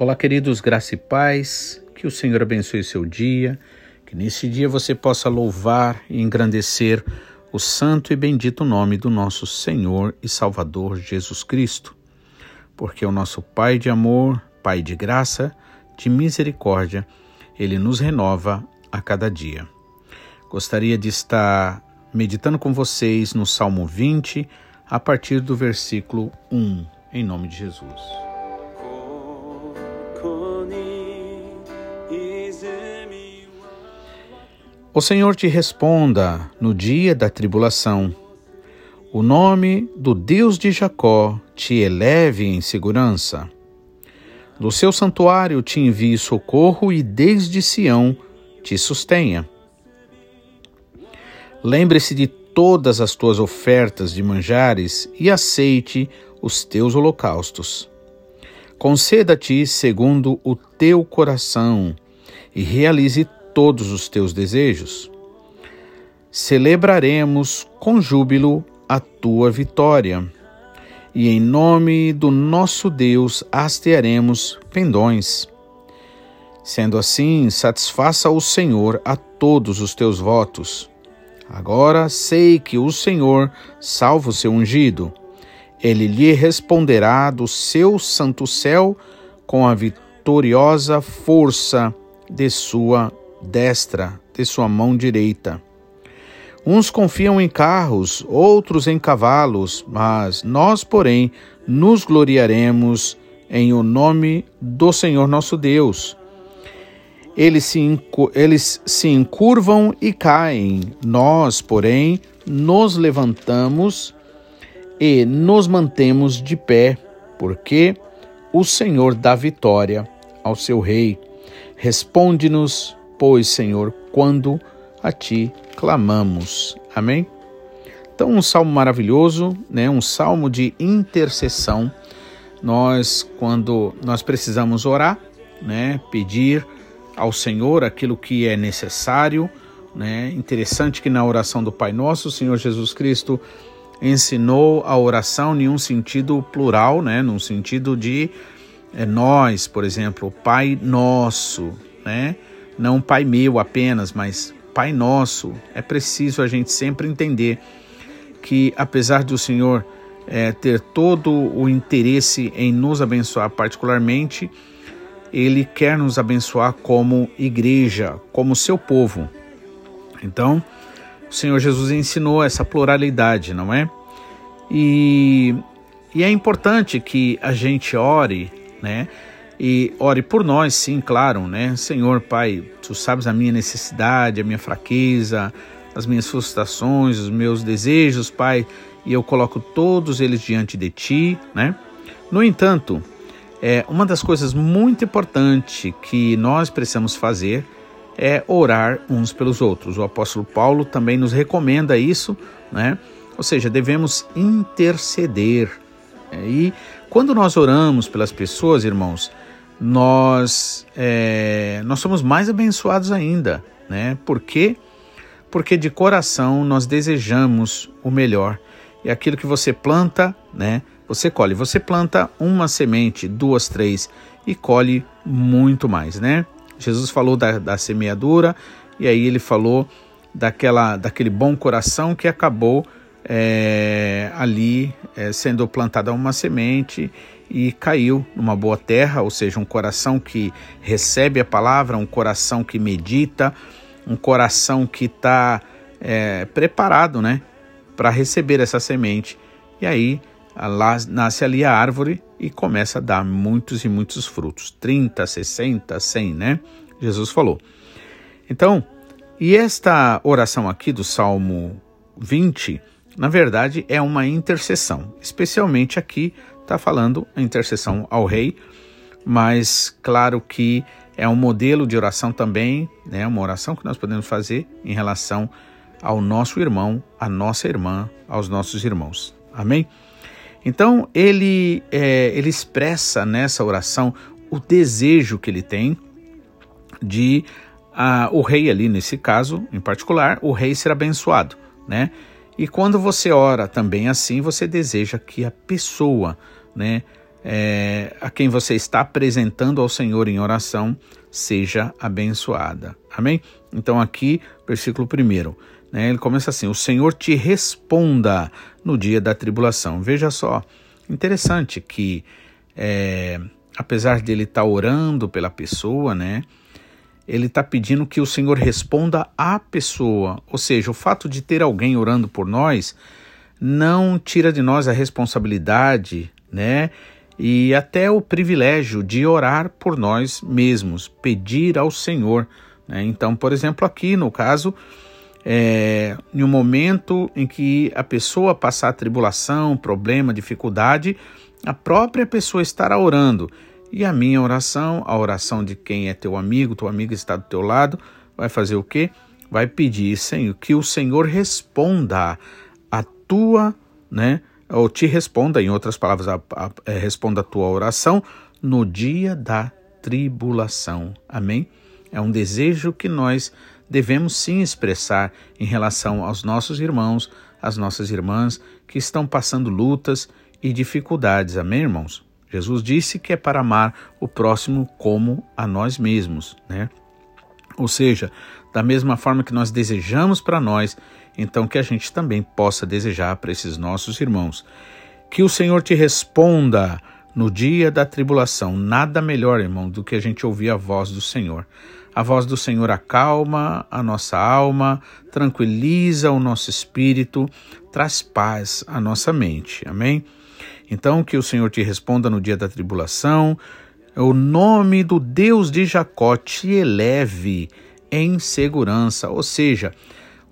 Olá, queridos, graça e paz, que o Senhor abençoe seu dia, que nesse dia você possa louvar e engrandecer o santo e bendito nome do nosso Senhor e Salvador Jesus Cristo, porque o nosso Pai de amor, Pai de graça, de misericórdia, ele nos renova a cada dia. Gostaria de estar meditando com vocês no Salmo 20, a partir do versículo 1, em nome de Jesus. O Senhor te responda no dia da tribulação. O nome do Deus de Jacó te eleve em segurança. Do seu santuário te envie socorro e desde Sião te sustenha. Lembre-se de todas as tuas ofertas de manjares e aceite os teus holocaustos. Conceda-te segundo o teu coração e realize todos os teus desejos. Celebraremos com júbilo a tua vitória, e em nome do nosso Deus hastearemos pendões. Sendo assim, satisfaça o Senhor a todos os teus votos. Agora sei que o Senhor salva o seu ungido. Ele lhe responderá do seu santo céu com a vitoriosa força de sua destra de sua mão direita. Uns confiam em carros, outros em cavalos, mas nós, porém, nos gloriaremos em o nome do Senhor nosso Deus. Eles se, eles se encurvam e caem, nós, porém, nos levantamos e nos mantemos de pé, porque o Senhor dá vitória ao seu Rei. Responde-nos, pois, Senhor, quando a ti clamamos. Amém? Então, um salmo maravilhoso, né? Um salmo de intercessão. Nós, quando nós precisamos orar, né? Pedir ao Senhor aquilo que é necessário, né? Interessante que na oração do Pai Nosso, o Senhor Jesus Cristo ensinou a oração em um sentido plural, né? Num sentido de é, nós, por exemplo, Pai Nosso, né? Não Pai meu apenas, mas Pai nosso. É preciso a gente sempre entender que, apesar do Senhor é, ter todo o interesse em nos abençoar particularmente, Ele quer nos abençoar como igreja, como seu povo. Então, o Senhor Jesus ensinou essa pluralidade, não é? E, e é importante que a gente ore, né? E ore por nós, sim, claro, né? Senhor, Pai, tu sabes a minha necessidade, a minha fraqueza, as minhas frustrações, os meus desejos, Pai, e eu coloco todos eles diante de ti, né? No entanto, é uma das coisas muito importantes que nós precisamos fazer é orar uns pelos outros. O apóstolo Paulo também nos recomenda isso, né? Ou seja, devemos interceder. E quando nós oramos pelas pessoas, irmãos, nós, é, nós somos mais abençoados ainda, né? Por quê? Porque de coração nós desejamos o melhor. E aquilo que você planta, né? Você colhe. Você planta uma semente, duas, três e colhe muito mais, né? Jesus falou da, da semeadura e aí ele falou daquela, daquele bom coração que acabou é, ali é, sendo plantada uma semente e caiu numa boa terra, ou seja, um coração que recebe a palavra, um coração que medita, um coração que está é, preparado, né, para receber essa semente. E aí lá nasce ali a árvore e começa a dar muitos e muitos frutos, 30, 60, 100, né? Jesus falou. Então, e esta oração aqui do Salmo 20, na verdade, é uma intercessão, especialmente aqui está falando a intercessão ao rei, mas claro que é um modelo de oração também, né, uma oração que nós podemos fazer em relação ao nosso irmão, à nossa irmã, aos nossos irmãos. Amém? Então ele, é, ele expressa nessa oração o desejo que ele tem de uh, o rei ali, nesse caso em particular, o rei ser abençoado, né? E quando você ora também assim, você deseja que a pessoa, né, é, a quem você está apresentando ao Senhor em oração, seja abençoada. Amém? Então aqui, versículo 1, né, ele começa assim: O Senhor te responda no dia da tribulação. Veja só, interessante que é, apesar dele estar tá orando pela pessoa, né? Ele está pedindo que o Senhor responda à pessoa. Ou seja, o fato de ter alguém orando por nós não tira de nós a responsabilidade, né? E até o privilégio de orar por nós mesmos, pedir ao Senhor. Né? Então, por exemplo, aqui no caso, é, em um momento em que a pessoa passar tribulação, problema, dificuldade, a própria pessoa estará orando. E a minha oração, a oração de quem é teu amigo, tua amiga está do teu lado, vai fazer o quê? Vai pedir, Senhor, que o Senhor responda a tua, né? Ou te responda, em outras palavras, a, a, é, responda a tua oração no dia da tribulação. Amém? É um desejo que nós devemos sim expressar em relação aos nossos irmãos, às nossas irmãs que estão passando lutas e dificuldades. Amém, irmãos? Jesus disse que é para amar o próximo como a nós mesmos, né? Ou seja, da mesma forma que nós desejamos para nós, então que a gente também possa desejar para esses nossos irmãos. Que o Senhor te responda no dia da tribulação. Nada melhor, irmão, do que a gente ouvir a voz do Senhor. A voz do Senhor acalma a nossa alma, tranquiliza o nosso espírito, traz paz à nossa mente. Amém? Então, que o Senhor te responda no dia da tribulação, o nome do Deus de Jacó te eleve em segurança. Ou seja,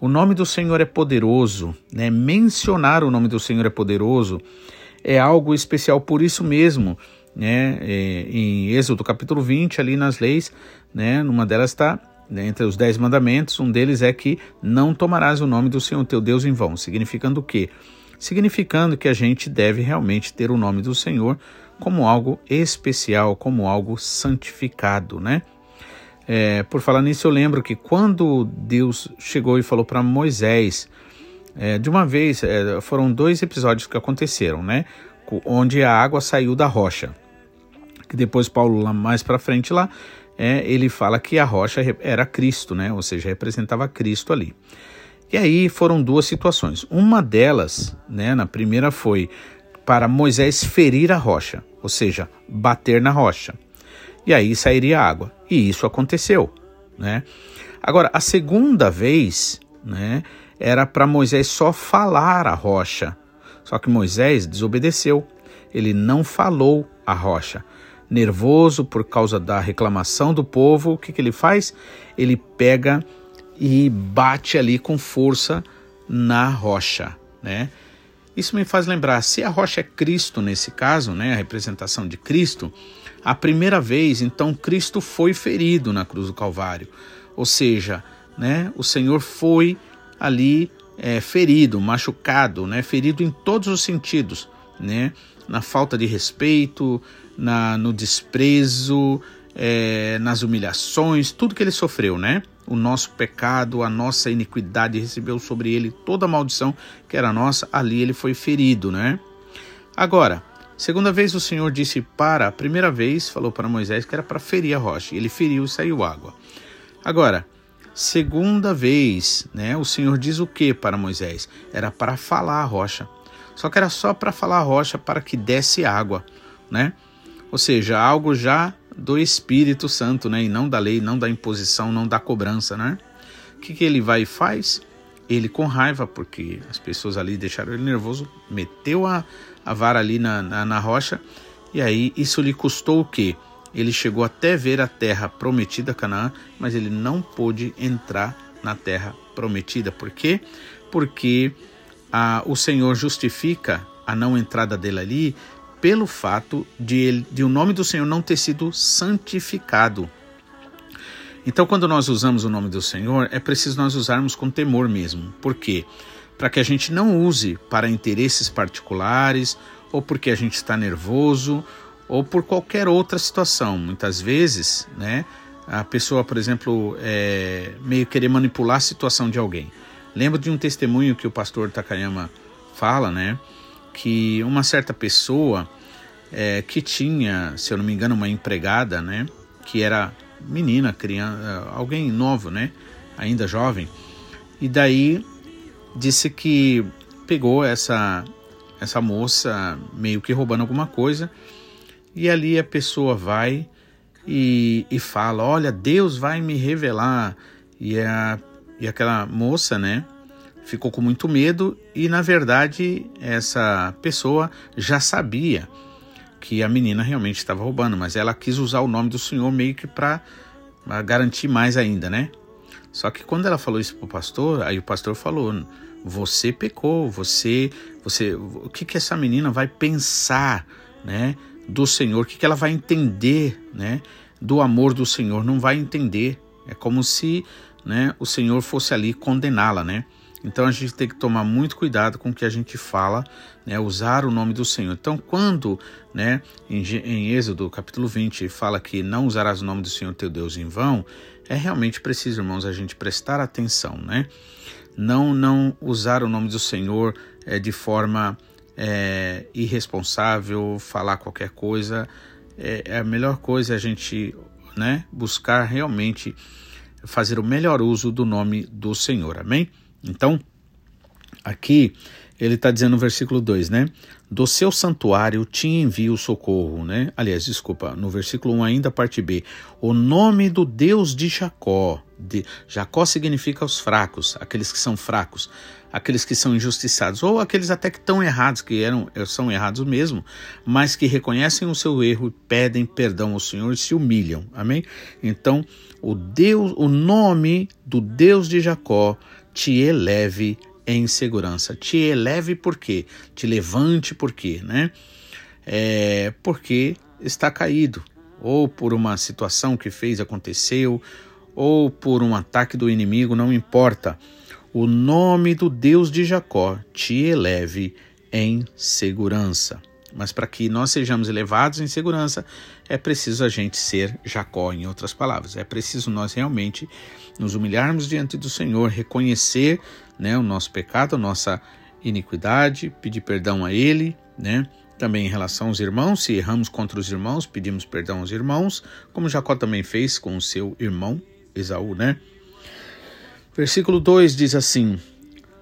o nome do Senhor é poderoso, né? Mencionar o nome do Senhor é poderoso é algo especial por isso mesmo, né? É, em Êxodo capítulo 20, ali nas leis, né? Numa delas está né, entre os dez mandamentos, um deles é que não tomarás o nome do Senhor teu Deus em vão, significando o quê? Significando que a gente deve realmente ter o nome do Senhor como algo especial, como algo santificado, né? É, por falar nisso, eu lembro que quando Deus chegou e falou para Moisés, é, de uma vez, é, foram dois episódios que aconteceram, né? Onde a água saiu da rocha. Que depois Paulo, lá mais para frente lá, é, ele fala que a rocha era Cristo, né? Ou seja, representava Cristo ali. E aí foram duas situações. Uma delas, né, na primeira foi para Moisés ferir a rocha, ou seja, bater na rocha e aí sairia água. E isso aconteceu, né? Agora, a segunda vez, né, era para Moisés só falar a rocha. Só que Moisés desobedeceu. Ele não falou a rocha. Nervoso por causa da reclamação do povo, o que, que ele faz? Ele pega e bate ali com força na rocha, né? Isso me faz lembrar, se a rocha é Cristo nesse caso, né, a representação de Cristo, a primeira vez, então Cristo foi ferido na cruz do Calvário. Ou seja, né, o Senhor foi ali é, ferido, machucado, né, ferido em todos os sentidos, né, na falta de respeito, na, no desprezo, é, nas humilhações, tudo que ele sofreu, né? O nosso pecado, a nossa iniquidade, recebeu sobre ele toda a maldição que era nossa, ali ele foi ferido, né? Agora, segunda vez o Senhor disse para, a primeira vez falou para Moisés que era para ferir a rocha, ele feriu e saiu água. Agora, segunda vez, né, o Senhor diz o que para Moisés? Era para falar a rocha. Só que era só para falar a rocha para que desse água, né? Ou seja, algo já do Espírito Santo, né? E não da lei, não da imposição, não da cobrança, né? O que, que ele vai e faz? Ele, com raiva, porque as pessoas ali deixaram ele nervoso, meteu a, a vara ali na, na, na rocha, e aí isso lhe custou o quê? Ele chegou até ver a terra prometida, Canaã, mas ele não pôde entrar na terra prometida. Por quê? Porque a, o Senhor justifica a não entrada dele ali pelo fato de, ele, de o nome do Senhor não ter sido santificado. Então, quando nós usamos o nome do Senhor, é preciso nós usarmos com temor mesmo. Por quê? Para que a gente não use para interesses particulares ou porque a gente está nervoso, ou por qualquer outra situação. Muitas vezes, né, a pessoa, por exemplo, é, meio querer manipular a situação de alguém. Lembro de um testemunho que o pastor Takayama fala, né, que uma certa pessoa é, que tinha, se eu não me engano, uma empregada, né, que era menina, criança, alguém novo, né, ainda jovem, e daí disse que pegou essa essa moça meio que roubando alguma coisa e ali a pessoa vai e, e fala, olha, Deus vai me revelar. E a e aquela moça, né, ficou com muito medo e na verdade essa pessoa já sabia que a menina realmente estava roubando, mas ela quis usar o nome do Senhor meio que para garantir mais ainda, né? Só que quando ela falou isso pro pastor, aí o pastor falou: "Você pecou, você, você, o que que essa menina vai pensar, né, do Senhor? O que que ela vai entender, né, do amor do Senhor? Não vai entender. É como se, né, o Senhor fosse ali condená-la, né? Então a gente tem que tomar muito cuidado com o que a gente fala, né, usar o nome do Senhor. Então, quando né, em, em Êxodo capítulo 20 fala que não usarás o nome do Senhor teu Deus em vão, é realmente preciso, irmãos, a gente prestar atenção, né? Não, não usar o nome do Senhor é, de forma é, irresponsável, falar qualquer coisa. É, é a melhor coisa a gente né, buscar realmente fazer o melhor uso do nome do Senhor. Amém? Então, aqui ele está dizendo no versículo 2, né? Do seu santuário te envio socorro, né? Aliás, desculpa, no versículo 1 ainda, parte B. O nome do Deus de Jacó. De, Jacó significa os fracos, aqueles que são fracos, aqueles que são injustiçados, ou aqueles até que estão errados, que eram, são errados mesmo, mas que reconhecem o seu erro e pedem perdão ao Senhor e se humilham. Amém? Então, o Deus, o nome do Deus de Jacó te eleve em segurança. Te eleve por quê? Te levante por quê, né? É, porque está caído, ou por uma situação que fez, aconteceu, ou por um ataque do inimigo, não importa. O nome do Deus de Jacó te eleve em segurança. Mas para que nós sejamos elevados em segurança, é preciso a gente ser Jacó, em outras palavras. É preciso nós realmente nos humilharmos diante do Senhor, reconhecer né, o nosso pecado, a nossa iniquidade, pedir perdão a Ele, né? Também em relação aos irmãos, se erramos contra os irmãos, pedimos perdão aos irmãos, como Jacó também fez com o seu irmão Esaú, né? Versículo 2 diz assim: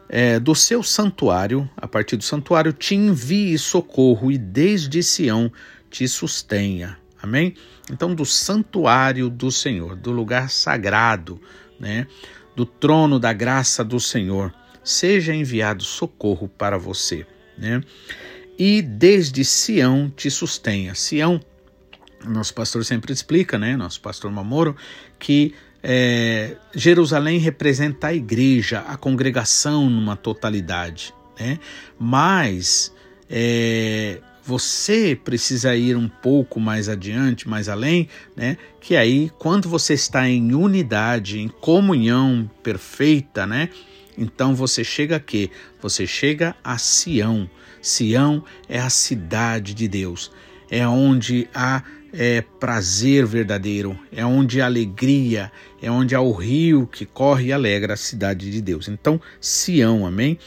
é, do seu santuário, a partir do santuário, te envie socorro e desde Sião te sustenha. Amém? Então, do santuário do Senhor, do lugar sagrado, né? Do trono da graça do Senhor, seja enviado socorro para você, né? E desde Sião te sustenha. Sião, nosso pastor sempre explica, né? Nosso pastor Mamoro, que é, Jerusalém representa a igreja, a congregação numa totalidade, né? Mas é, você precisa ir um pouco mais adiante, mais além, né? Que aí, quando você está em unidade, em comunhão perfeita, né? Então você chega a quê? Você chega a Sião. Sião é a cidade de Deus. É onde há é prazer verdadeiro, é onde há alegria, é onde há o rio que corre e alegra a cidade de Deus. Então, Sião, amém?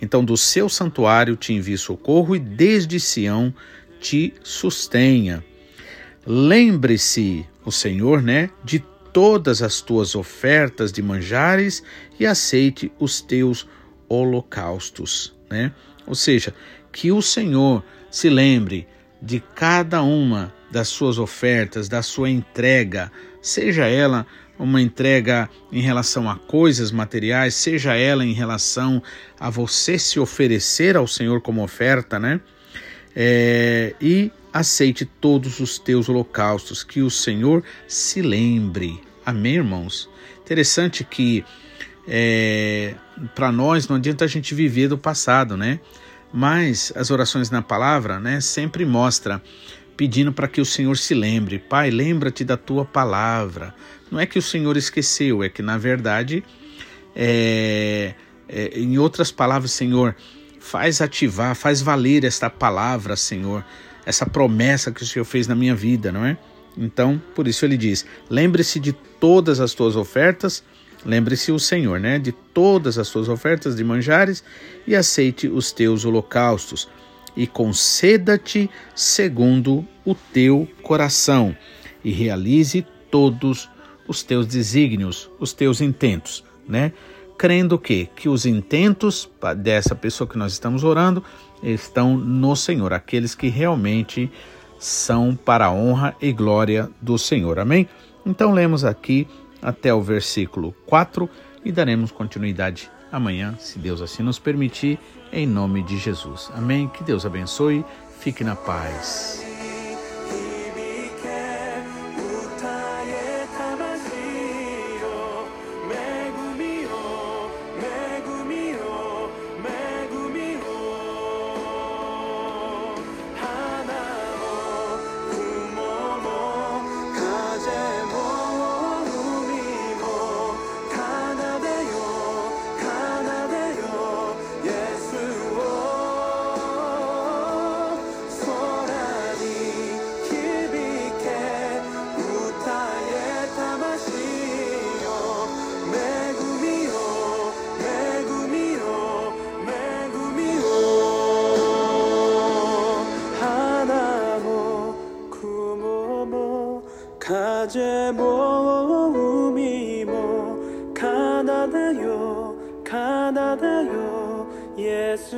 Então, do seu santuário te envie socorro e desde Sião te sustenha. Lembre-se, o Senhor, né, de todas as tuas ofertas de manjares e aceite os teus holocaustos, né? Ou seja, que o Senhor se lembre de cada uma das suas ofertas, da sua entrega, seja ela uma entrega em relação a coisas materiais, seja ela em relação a você se oferecer ao Senhor como oferta, né? É, e aceite todos os teus holocaustos, que o Senhor se lembre. Amém, irmãos? Interessante que é, para nós não adianta a gente viver do passado, né? Mas as orações na palavra, né, sempre mostra pedindo para que o Senhor se lembre. Pai, lembra-te da tua palavra. Não é que o Senhor esqueceu, é que na verdade, é, é, em outras palavras, Senhor, faz ativar, faz valer esta palavra, Senhor, essa promessa que o Senhor fez na minha vida, não é? Então, por isso ele diz: lembre-se de todas as tuas ofertas, lembre-se o Senhor, né? De todas as tuas ofertas de manjares e aceite os teus holocaustos e conceda-te segundo o teu coração e realize todos os teus desígnios, os teus intentos, né? Crendo que que os intentos dessa pessoa que nós estamos orando estão no Senhor, aqueles que realmente são para a honra e glória do Senhor. Amém? Então lemos aqui até o versículo 4 e daremos continuidade amanhã, se Deus assim nos permitir, em nome de Jesus. Amém? Que Deus abençoe. Fique na paz. 가나다요 가나다요 예수